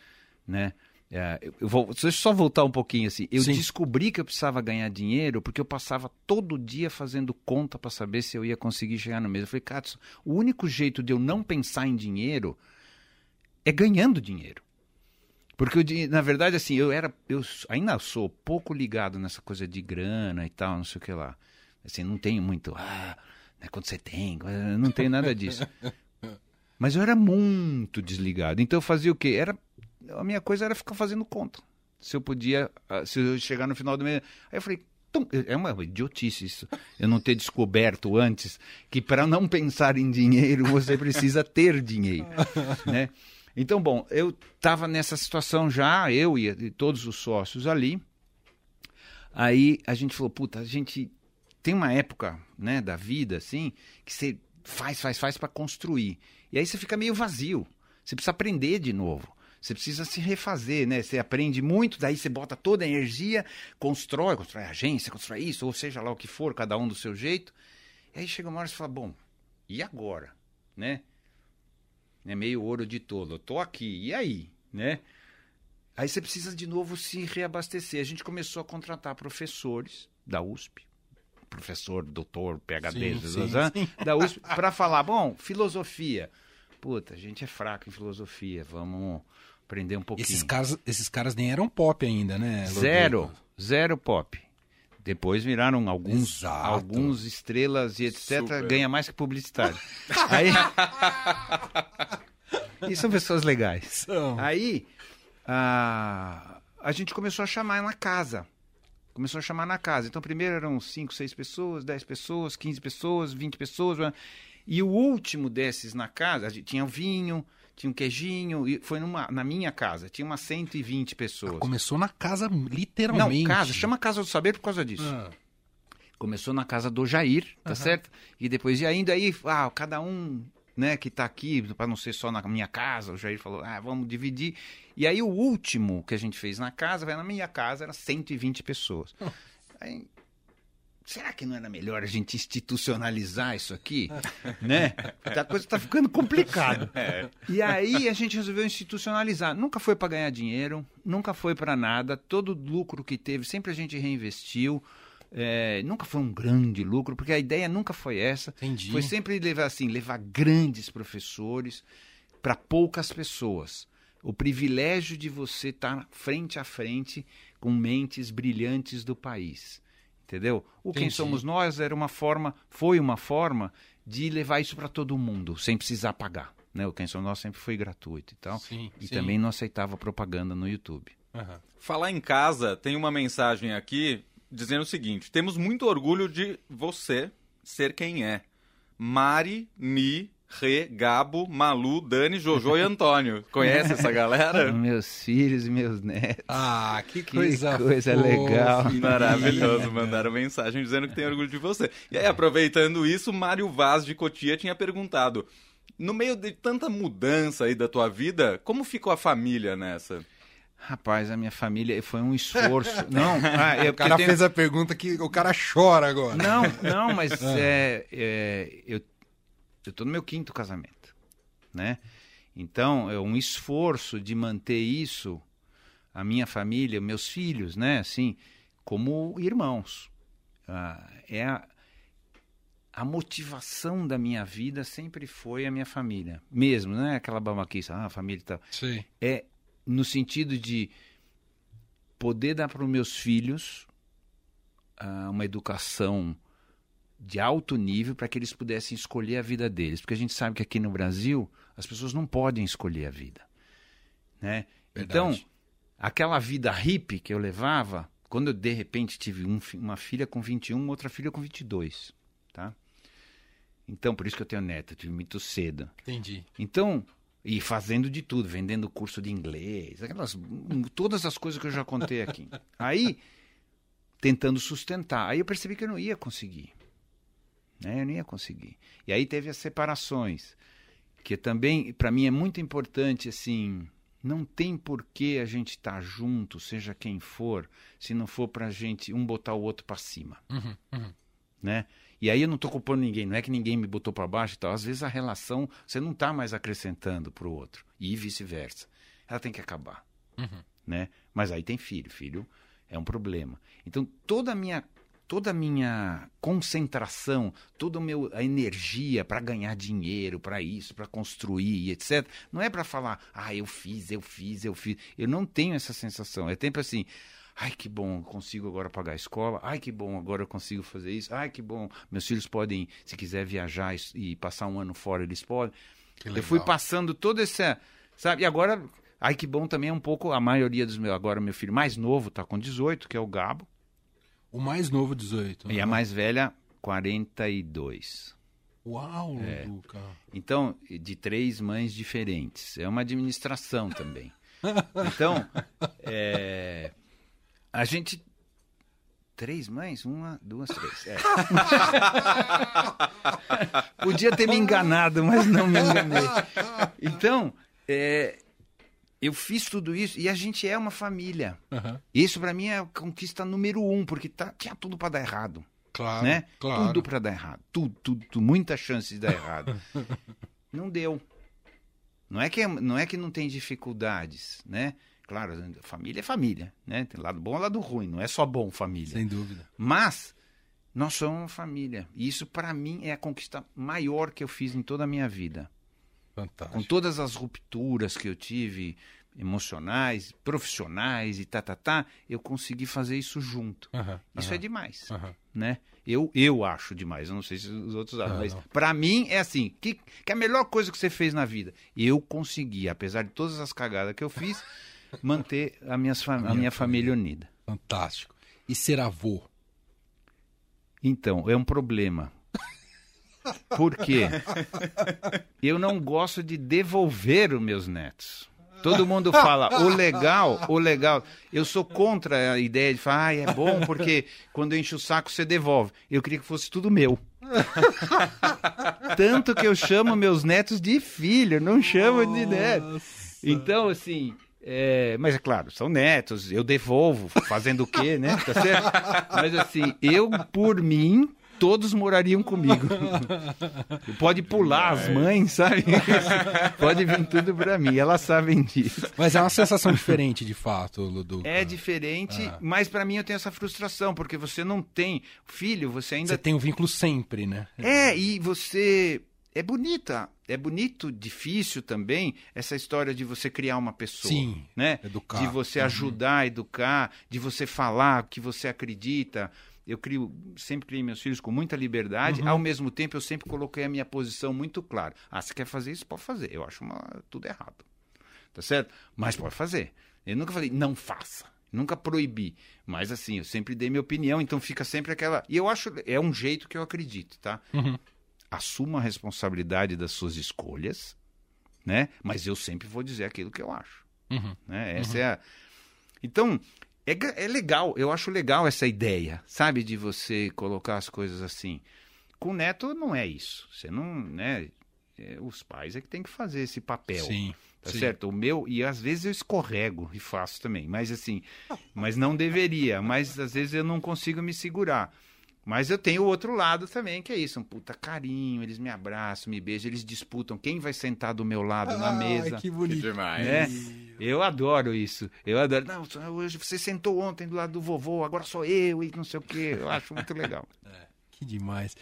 né? É, eu- eu vou, deixa eu só voltar um pouquinho assim. Eu Sim. descobri que eu precisava ganhar dinheiro porque eu passava todo dia fazendo conta para saber se eu ia conseguir chegar no mês. Eu falei, Katsu, o único jeito de eu não pensar em dinheiro é ganhando dinheiro. Porque, dinhe- na verdade, assim, eu era. Eu ainda sou pouco ligado nessa coisa de grana e tal, não sei o que lá. Assim, não tenho muito. Ah, né, quanto você tem? Não tenho nada disso. Mas eu era muito desligado. Então eu fazia o quê? Era, a minha coisa era ficar fazendo conta. Se eu podia, ah, se eu chegar no final do mês. Aí eu falei, é uma idiotice isso. Eu não ter descoberto antes que para não pensar em dinheiro você precisa ter dinheiro, né? Então, bom, eu estava nessa situação já, eu e, e todos os sócios ali. Aí a gente falou, puta, a gente tem uma época, né, da vida assim, que você faz, faz, faz para construir. E aí você fica meio vazio. Você precisa aprender de novo. Você precisa se refazer, né? Você aprende muito, daí você bota toda a energia, constrói, constrói agência, constrói isso, ou seja lá o que for, cada um do seu jeito. E aí chega uma hora e você fala, bom, e agora? Né? É meio ouro de tolo. Eu tô aqui, e aí? Né? Aí você precisa de novo se reabastecer. A gente começou a contratar professores da USP, professor, doutor, PhD, Sim, sim, sim. da USP, para falar, bom, filosofia. Puta, a gente é fraco em filosofia, vamos aprender um pouquinho. Esses caras, esses caras nem eram pop ainda, né? Loduca? Zero, zero pop. Depois viraram alguns, Exato. alguns estrelas e etc. Super. Ganha mais que publicitário. Aí... e são pessoas legais. São. Aí a, a gente começou a chamar na casa. Começou a chamar na casa. Então, primeiro eram 5, 6 pessoas, 10 pessoas, 15 pessoas, 20 pessoas. né? E o último desses na casa, a gente tinha o vinho, tinha um queijinho, e foi numa, na minha casa, tinha umas 120 pessoas. Começou na casa, Não, literalmente. casa, chama Casa do Saber por causa disso. Ah, Começou na casa do Jair, tá certo? E depois ia indo aí, ah, cada um, né, que tá aqui, para não ser só na minha casa, o Jair falou, ah, vamos dividir. E aí o último que a gente fez na casa, vai na minha casa, era 120 pessoas. Aí, será que não era melhor a gente institucionalizar isso aqui? né? Porque A coisa tá ficando complicada. E aí a gente resolveu institucionalizar. Nunca foi para ganhar dinheiro, nunca foi para nada. Todo lucro que teve, sempre a gente reinvestiu. É, nunca foi um grande lucro, porque a ideia nunca foi essa. Entendi. Foi sempre levar assim, levar grandes professores para poucas pessoas. O privilégio de você estar frente a frente com mentes brilhantes do país. Entendeu? O Quem Entendi. Somos Nós era uma forma, foi uma forma de levar isso para todo mundo, sem precisar pagar. Né? O Quem Somos Nós sempre foi gratuito e tal. Sim, e sim. também não aceitava propaganda no YouTube. aham. Falar em casa, tem uma mensagem aqui dizendo o seguinte: temos muito orgulho de você ser quem é. Mari, Mi, Rê, Gabo, Malu, Dani, Jojo e Antônio. Conhece essa galera? Meus filhos e meus netos. Ah, que Que coisa, coisa fofa. legal. Maravilhoso, mandaram mensagem dizendo que tem orgulho de você. E aí, aproveitando isso, Mário Vaz de Cotia tinha perguntado: no meio de tanta mudança aí da tua vida, como ficou a família nessa? Rapaz, a minha família foi um esforço. não, ah, eu, O cara tenho- fez a pergunta que o cara chora agora. Não, não, mas é, é, eu, eu tô no meu quinto casamento, né? Então, é um esforço de manter isso, a minha família, meus filhos, né? Assim, como irmãos. Ah, é a, a motivação da minha vida sempre foi a minha família. Mesmo, não é aquela babaquice, ah, a família e tal Sim. é no sentido de poder dar para os meus filhos ah, uma educação de alto nível para que eles pudessem escolher a vida deles. Porque a gente sabe que aqui no Brasil as pessoas não podem escolher a vida. Né? Então, aquela vida hippie que eu levava, quando eu de repente tive um uma filha com 21, outra filha com 22. Tá? Então, por isso que eu tenho neto, eu tive muito cedo. Entendi. Então, e fazendo de tudo, vendendo curso de inglês, aquelas, todas as coisas que eu já contei aqui. Aí, tentando sustentar. Aí eu percebi que eu não ia conseguir. Né? Eu não ia conseguir. E aí teve as separações, que também, para mim, é muito importante, assim, não tem por que a gente estar junto, seja quem for, se não for pra gente um botar o outro para cima Uhum, uhum. né? E aí eu não tô culpando ninguém, não é que ninguém me botou para baixo e tal. Às vezes a relação você não tá mais acrescentando pro outro e vice-versa. Ela tem que acabar. Uhum. né? Mas aí tem filho, filho é um problema. Então toda a minha toda a minha concentração, toda a, meu, a energia para ganhar dinheiro, para isso, para construir, etc. Não é para falar, ah, eu fiz, eu fiz, eu fiz. Eu não tenho essa sensação. É tempo assim, ai que bom, eu consigo agora pagar a escola. Ai que bom, agora eu consigo fazer isso. Ai que bom, meus filhos podem, se quiser viajar e, passar um ano fora, eles podem. Eu fui passando toda essa, sabe? E agora, ai que bom também é um pouco a maioria dos meus, agora meu filho mais novo está com 18, que é o Gabo. O mais novo, 18. E a mais velha, 42. Uau, É. Luca. Então, de três mães diferentes. É uma administração também. Então, é, a gente. Três mães? Uma, duas, três. É. Podia ter me enganado, mas não me enganei. Então, é, eu fiz tudo isso e a gente é uma família. Aham. Isso para mim é a conquista número um, porque tá, tinha tudo para dar errado Claro, né? claro. Tudo para dar errado. Tudo, tudo, tudo, muita chance de dar errado. não deu. Não é que não é que não tem dificuldades, né? Claro, família é família, né? Tem lado bom e lado ruim, não é só bom família. Sem dúvida. Mas nós somos uma família. E isso para mim é a conquista maior que eu fiz em toda a minha vida. Com Fantástico. todas as rupturas que eu tive, emocionais, profissionais e tá, tá, tá, eu consegui fazer isso junto. Isso é demais né? Eu, eu acho demais, eu não sei se os outros acham, mas pra mim é assim, que, que a melhor coisa que você fez na vida, eu consegui, apesar de todas as cagadas que eu fiz, manter a, minhas a minha minha família unida. Fantástico. E ser avô? Então, é um problema. Por quê? Eu não gosto de devolver os meus netos. Todo mundo fala, o legal, o legal. Eu sou contra a ideia de falar, ah, é bom porque quando enche o saco você devolve. Eu queria que fosse tudo meu. Tanto que eu chamo meus netos de filho, não chamo de neto. Então, assim, é, mas é claro, são netos, eu devolvo, fazendo o quê, né? Tá certo? Mas assim, eu, por mim, todos morariam comigo. Pode pular as mães, sabe? Pode vir tudo pra mim, elas sabem disso. Mas é uma sensação diferente, de fato, Ludu. É diferente, Ah. mas pra mim eu tenho essa frustração, porque você não tem filho, você ainda Você tem um vínculo sempre, né? É, e você. É bonita. É bonito, difícil também, essa história de você criar uma pessoa. Sim, Né? educar. De você Uhum. ajudar, educar, de você falar o que você acredita. Eu crio, sempre criei meus filhos com muita liberdade, Uhum. ao mesmo tempo eu sempre coloquei a minha posição muito clara. Ah, você quer fazer isso? Pode fazer. Eu acho uma- tudo errado. Tá certo? Mas pode fazer. Eu nunca falei, não faça. Nunca proibi. Mas assim, eu sempre dei minha opinião, então fica sempre aquela. E eu acho. É um jeito que eu acredito, tá? Uhum. assuma a responsabilidade das suas escolhas, né? Mas eu sempre vou dizer aquilo que eu acho, Uhum. né? Essa é a... Então, é, é legal, eu acho legal essa ideia, sabe? De você colocar as coisas assim. Com o neto não é isso. Você não, né? É, os pais é que tem que fazer esse papel. Sim. Tá sim. certo? O meu, e às vezes eu escorrego e faço também, mas assim, mas não deveria, mas às vezes eu não consigo me segurar. Mas eu tenho o outro lado também, que é isso, um puta carinho, eles me abraçam, me beijam, eles disputam quem vai sentar do meu lado na mesa. Ai, que Que bonito. demais. né? Eu adoro isso. Eu adoro. Não, hoje você sentou ontem do lado do vovô, agora sou eu e não sei o quê. Eu acho muito legal. Que demais.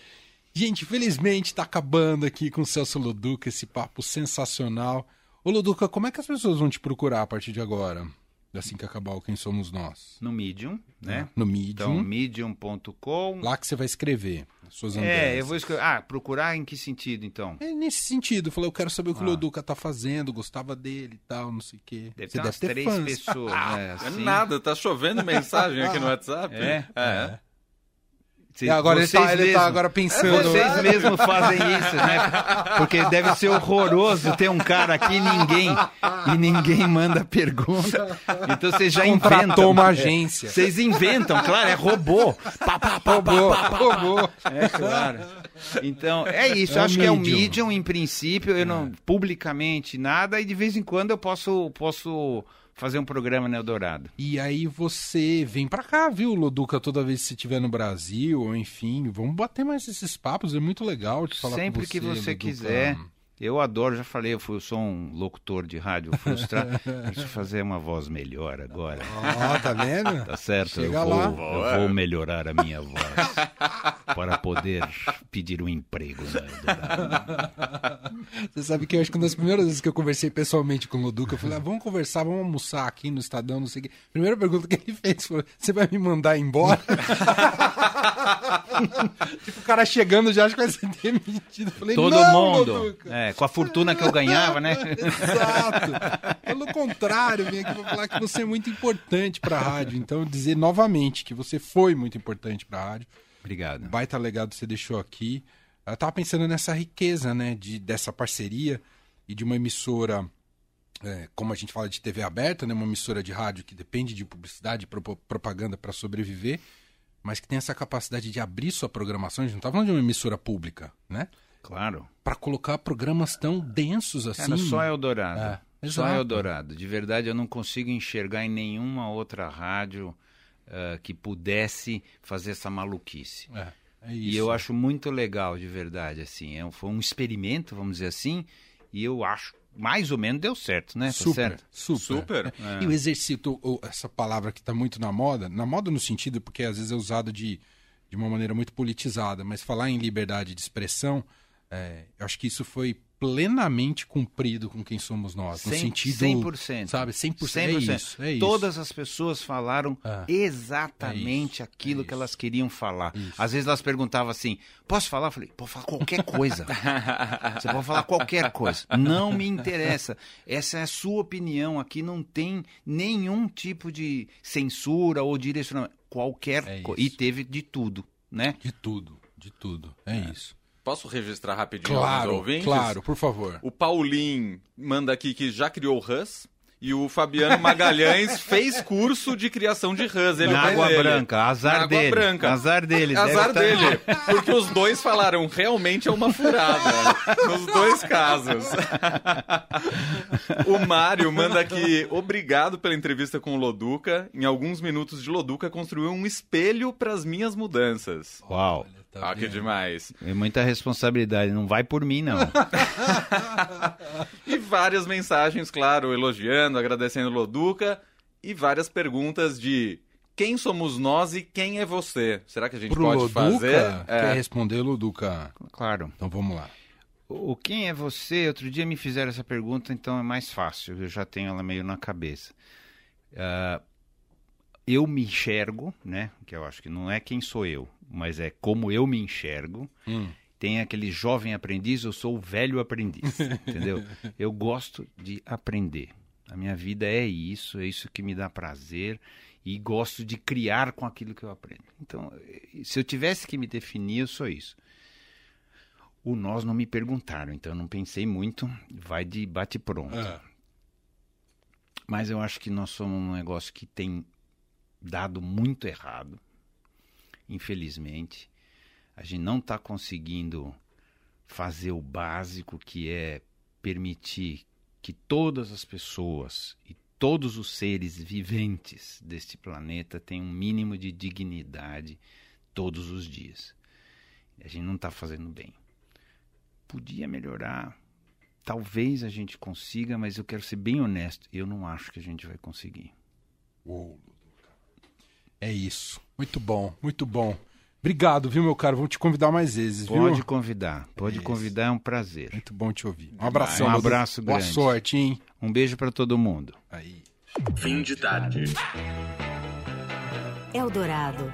Gente, felizmente tá acabando aqui com o Celso Luduca esse papo sensacional. Ô Luduca, como é que as pessoas vão te procurar a partir de agora? Assim que acabar o Quem Somos Nós? No Medium, né? No Medium. Então, medium.com. Lá que você vai escrever as suas É, andanças. eu vou escrever. Ah, procurar em que sentido, então? É nesse sentido, falei, eu quero saber o que o Ah. Luduca tá fazendo, gostava dele e tal, não sei o quê. Deve você ter umas três fãs. pessoas, né? É assim. nada, tá chovendo mensagem aqui no WhatsApp. É? é. Cê- E agora ele vocês tá, ele tá mesmo- agora pensando. Vocês mesmos fazem isso, né? Porque deve ser horroroso ter um cara aqui e ninguém, e ninguém manda pergunta. Então vocês já Contratou inventam. uma agência. Vocês inventam, claro, é robô. Pá, pá, pá, Roubou, pá, pá, pá. roubou. É claro. Então, é isso. É acho que é medium. medium, em princípio, eu não publicamente nada, e de vez em quando eu posso, posso fazer um programa no Eldorado. E aí você vem pra cá, viu, Luduca, toda vez que você estiver no Brasil, ou enfim, vamos bater mais esses papos, é muito legal de falar Sempre com você, que você Luduca. quiser. Eu adoro, já falei, eu, fui, eu sou um locutor de rádio frustrado. Deixa eu fazer uma voz melhor agora. Ó, tá vendo? Tá certo? Chega eu, lá. vou, eu vou melhorar a minha voz para poder pedir um emprego. Né. Você sabe que eu acho que uma das primeiras vezes que eu conversei pessoalmente com o Loduca, eu falei, ah, vamos conversar, vamos almoçar aqui no Estadão, não sei o quê. Primeira pergunta que ele fez foi, você vai me mandar embora? tipo, o cara chegando já acha que vai ser demitido. Eu falei, Todo mundo. Loduca. É, com a fortuna que eu ganhava, né? Exato. Pelo contrário, vim aqui pra falar que você é muito importante pra rádio. Então, dizer novamente que você foi muito importante pra rádio. Obrigado. Baita legado que você deixou aqui. Eu tava pensando nessa riqueza, né, de, dessa parceria e de uma emissora, é, como a gente fala de TV aberta, né, uma emissora de rádio que depende de publicidade e pro- propaganda para sobreviver, mas que tem essa capacidade de abrir sua programação. A gente não tá falando de uma emissora pública, né? Claro. Para colocar programas tão densos assim. Cara, só Eldorado. É, só. Eldorado. De verdade, eu não consigo enxergar em nenhuma outra rádio ah, que pudesse fazer essa maluquice. É, é isso. E eu acho muito legal, de verdade, assim. É, um- foi um experimento, vamos dizer assim, e eu acho, mais ou menos, deu certo, né? Tá Super, certo? super. Super. É. E o exercito, o- essa palavra que está muito na moda, na moda no sentido porque às vezes é usado de, de uma maneira muito politizada, mas falar em liberdade de expressão, é, eu acho que isso foi plenamente cumprido com quem somos nós. No Cem- sentido. 100%. Sabe, 100%. 100%. É isso, é isso. Todas as pessoas falaram É. exatamente É isso, aquilo é que elas queriam falar. Isso. Às vezes elas perguntavam assim: posso falar? Eu falei: pode falar qualquer coisa. Você pode falar qualquer coisa. Não me interessa. Essa é a sua opinião. Aqui não tem nenhum tipo de censura ou direcionamento. Qualquer É coisa. E teve de tudo, né? De tudo, de tudo. É, isso. Posso registrar rapidinho Claro, ouvintes? claro, por favor. O Paulinho manda aqui que já criou o Hus. E o Fabiano Magalhães fez curso de criação de Hus. Ele Na água ele. branca, azar Na água dele. branca. Azar dele. Azar deve tá- dele. Porque os dois falaram, realmente é uma furada. nos dois casos. o Mário manda aqui, obrigado pela entrevista com o Loduca. Em alguns minutos de Loduca, construiu um espelho para as minhas mudanças. Uau. Tá ah, que demais. É muita responsabilidade. Não vai por mim, não. E várias mensagens, claro, elogiando, agradecendo o Loduca. E várias perguntas de quem somos nós e quem é você? Será que a gente Pro pode Loduca, fazer? quer É. responder, Loduca? claro. Então vamos lá. O quem é você? Outro dia me fizeram essa pergunta, então é mais fácil. Eu já tenho ela meio na cabeça. Ah, eu me enxergo, né? Que eu acho que não é quem sou eu, mas é como eu me enxergo. Hum. Tem aquele jovem aprendiz, eu sou o velho aprendiz, entendeu? Eu gosto de aprender. A minha vida é isso, é isso que me dá prazer e gosto de criar com aquilo que eu aprendo. Então, eh, se eu tivesse que me definir, eu sou isso. O nós não me perguntaram, então eu não pensei muito, vai de bate pronto. Ah, Mas eu acho que nós somos um negócio que tem dado muito errado, infelizmente. A gente não está conseguindo fazer o básico, que é permitir que todas as pessoas e todos os seres viventes deste planeta tenham um mínimo de dignidade todos os dias. A gente não está fazendo bem. Podia melhorar. Talvez a gente consiga, mas eu quero ser bem honesto. Eu não acho que a gente vai conseguir. uou. É isso. Muito bom, muito bom. Obrigado, viu, meu caro? Vou te convidar mais vezes, viu? Pode convidar, pode Isso. convidar, é um prazer. Muito bom te ouvir. Um abração. Um abraço Boa grande. sorte, hein? Um beijo para todo mundo. Aí. Fim de tarde. Eldorado.